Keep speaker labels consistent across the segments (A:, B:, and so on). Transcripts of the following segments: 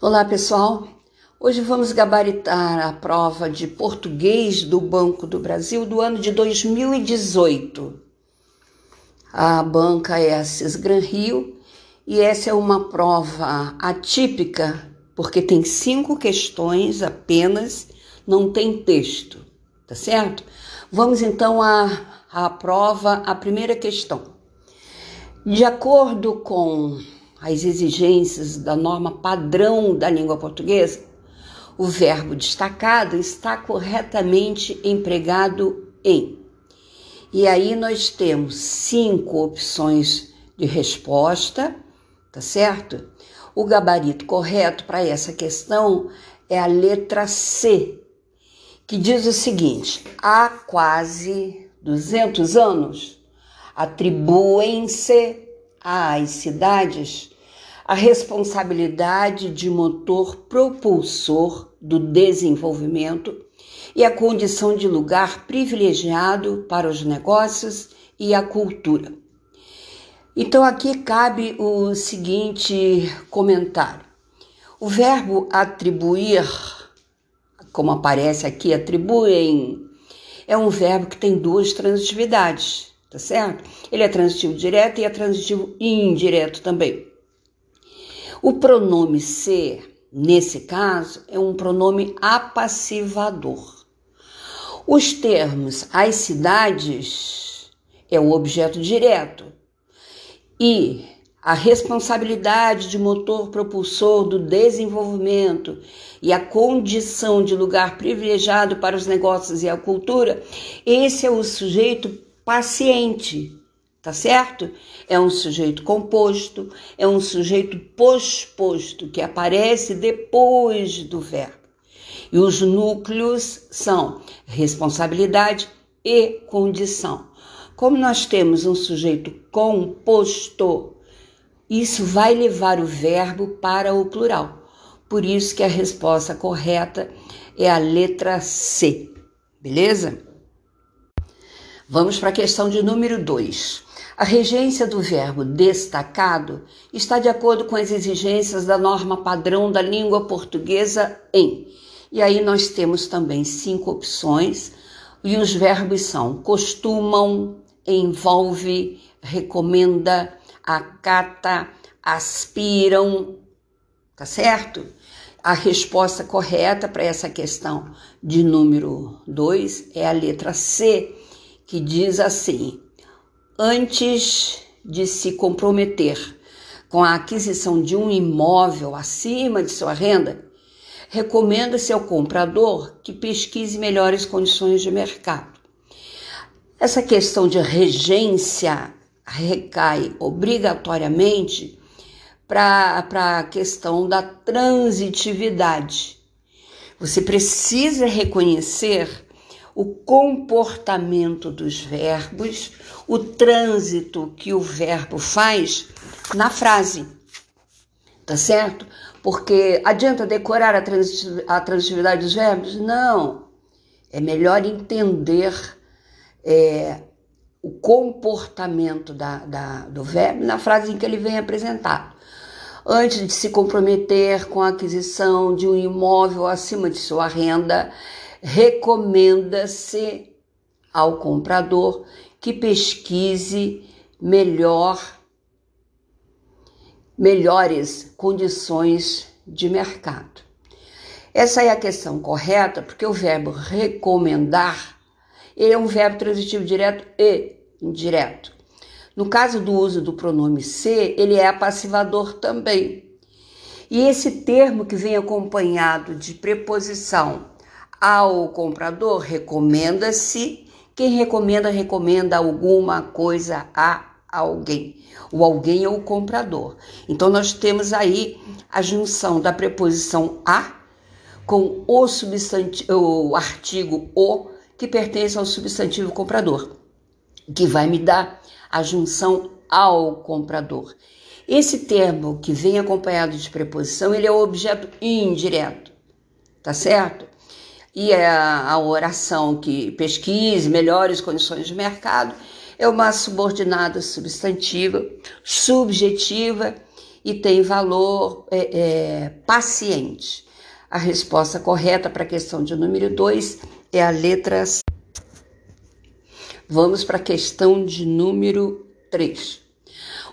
A: Olá, pessoal. Hoje vamos gabaritar a prova de português do Banco do Brasil do ano de 2018. A banca é a Cisgran Rio e essa é uma prova atípica porque tem cinco questões apenas, não tem texto, tá certo? Vamos então à, à prova, a primeira questão. De acordo com as exigências da norma padrão da língua portuguesa, o verbo destacado está corretamente empregado em. E aí nós temos cinco opções de resposta, tá certo? O gabarito correto para essa questão é a letra C, que diz o seguinte: há quase 200 anos atribuem-se às cidades a responsabilidade de motor propulsor do desenvolvimento e a condição de lugar privilegiado para os negócios e a cultura. Então aqui cabe o seguinte comentário. O verbo atribuir, como aparece aqui, atribuem, é um verbo que tem duas transitividades tá certo? Ele é transitivo direto e é transitivo indireto também. O pronome ser, nesse caso, é um pronome apassivador. Os termos as cidades é um objeto direto e a responsabilidade de motor propulsor do desenvolvimento e a condição de lugar privilegiado para os negócios e a cultura, esse é o sujeito paciente, tá certo? É um sujeito composto, é um sujeito posposto que aparece depois do verbo. E os núcleos são responsabilidade e condição. Como nós temos um sujeito composto, isso vai levar o verbo para o plural. Por isso que a resposta correta é a letra C. Beleza? Vamos para a questão de número 2. A regência do verbo destacado está de acordo com as exigências da norma padrão da língua portuguesa em. E aí nós temos também cinco opções, e os verbos são costumam, envolve, recomenda, acata, aspiram, tá certo? A resposta correta para essa questão de número 2 é a letra C que diz assim: antes de se comprometer com a aquisição de um imóvel acima de sua renda, recomenda-se ao comprador que pesquise melhores condições de mercado. Essa questão de regência recai obrigatoriamente para a questão da transitividade. Você precisa reconhecer o comportamento dos verbos, o trânsito que o verbo faz na frase. Tá certo? Porque adianta decorar a, a transitividade dos verbos? Não. É melhor entender é, o comportamento da, da, do verbo na frase em que ele vem apresentado. Antes de se comprometer com a aquisição de um imóvel acima de sua renda, recomenda-se ao comprador que pesquise melhor melhores condições de mercado. Essa é a questão correta, porque o verbo recomendar é um verbo transitivo direto e indireto. No caso do uso do pronome ser, ele é passivador também. E esse termo que vem acompanhado de preposição ao comprador, recomenda-se. Quem recomenda, recomenda alguma coisa a alguém. O alguém é o comprador. Então, nós temos aí a junção da preposição a com o substantivo, o artigo o, que pertence ao substantivo comprador, que vai me dar a junção ao comprador. Esse termo que vem acompanhado de preposição, ele é o objeto indireto, tá certo? E a, a oração que pesquise melhores condições de mercado é uma subordinada substantiva, subjetiva e tem valor é, é, paciente. A resposta correta para a questão de número 2 é a letra C. Vamos para a questão de número 3.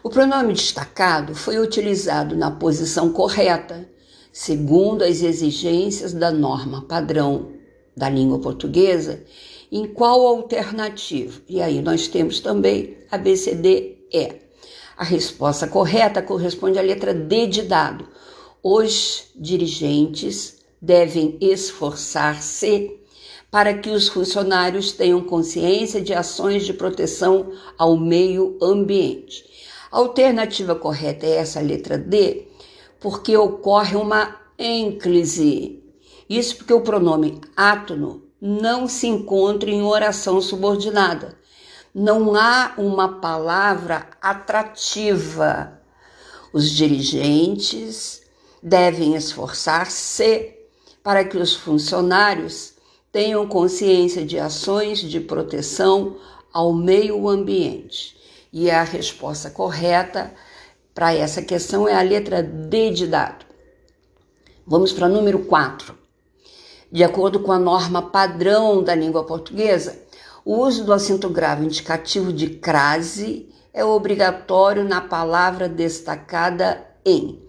A: O pronome destacado foi utilizado na posição correta, segundo as exigências da norma padrão da língua portuguesa, em qual alternativa? E aí nós temos também a BCDE. A resposta correta corresponde à letra D de dado. Os dirigentes devem esforçar-se para que os funcionários tenham consciência de ações de proteção ao meio ambiente. A alternativa correta é essa letra D, porque ocorre uma ênclise. Isso porque o pronome átono não se encontra em oração subordinada não há uma palavra atrativa. Os dirigentes devem esforçar-se para que os funcionários tenham consciência de ações de proteção ao meio ambiente. E a resposta correta para essa questão é a letra D de dado. Vamos para o número 4. De acordo com a norma padrão da língua portuguesa, o uso do acento grave indicativo de crase é obrigatório na palavra destacada em.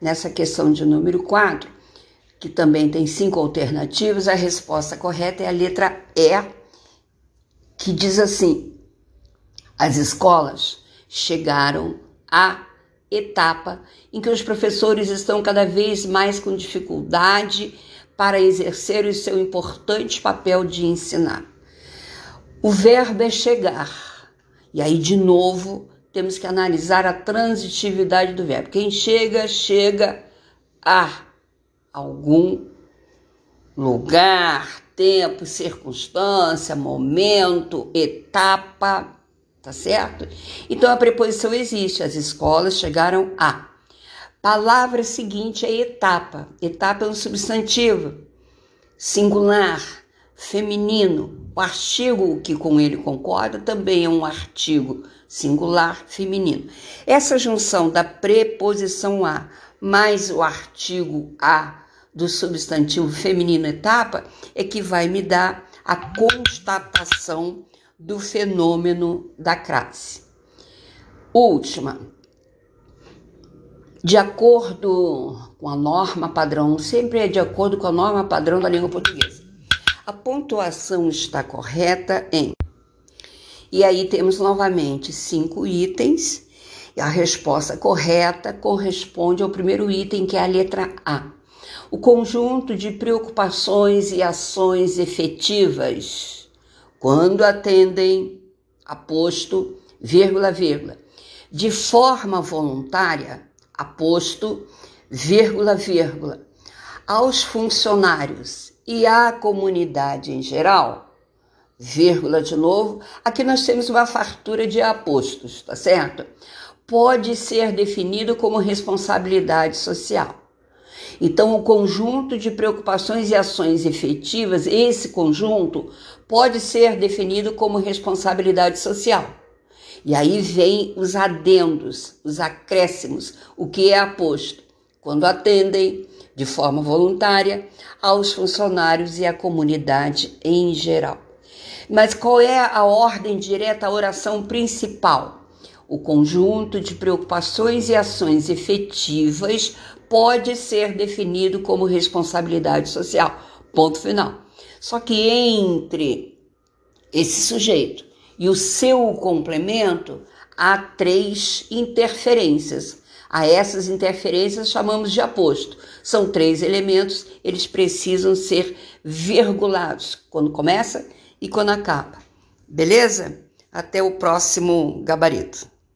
A: Nessa questão de número 4, que também tem cinco alternativas, a resposta correta é a letra E, que diz assim: as escolas chegaram à etapa em que os professores estão cada vez mais com dificuldade para exercer o seu importante papel de ensinar. O verbo é chegar. E aí, de novo, temos que analisar a transitividade do verbo. Quem chega, chega a algum lugar, tempo, circunstância, momento, etapa, tá certo? Então a preposição existe, as escolas chegaram a. Palavra seguinte é etapa. Etapa é um substantivo singular feminino. O artigo que com ele concorda também é um artigo singular feminino. Essa junção da preposição a mais o artigo a do substantivo feminino etapa é que vai me dar a constatação do fenômeno da crase. Última. De acordo com a norma padrão, sempre é de acordo com a norma padrão da língua portuguesa. A pontuação está correta em. E aí temos novamente cinco itens. E a resposta correta corresponde ao primeiro item, que é a letra A. O conjunto de preocupações e ações efetivas quando atendem aposto, vírgula, vírgula, de forma voluntária, aposto, vírgula, vírgula, aos funcionários e à comunidade em geral, vírgula de novo, aqui nós temos uma fartura de apostos, tá certo? Pode ser definido como responsabilidade social. Então, o conjunto de preocupações e ações efetivas, esse conjunto, pode ser definido como responsabilidade social. E aí vem os adendos, os acréscimos, o que é aposto. Quando atendem, de forma voluntária aos funcionários e à comunidade em geral. Mas qual é a ordem direta, a oração principal? O conjunto de preocupações e ações efetivas pode ser definido como responsabilidade social. Ponto final. Só que entre esse sujeito e o seu complemento há três interferências a essas interferências chamamos de aposto. São três elementos, eles precisam ser virgulados quando começa e quando acaba. Beleza? Até o próximo gabarito.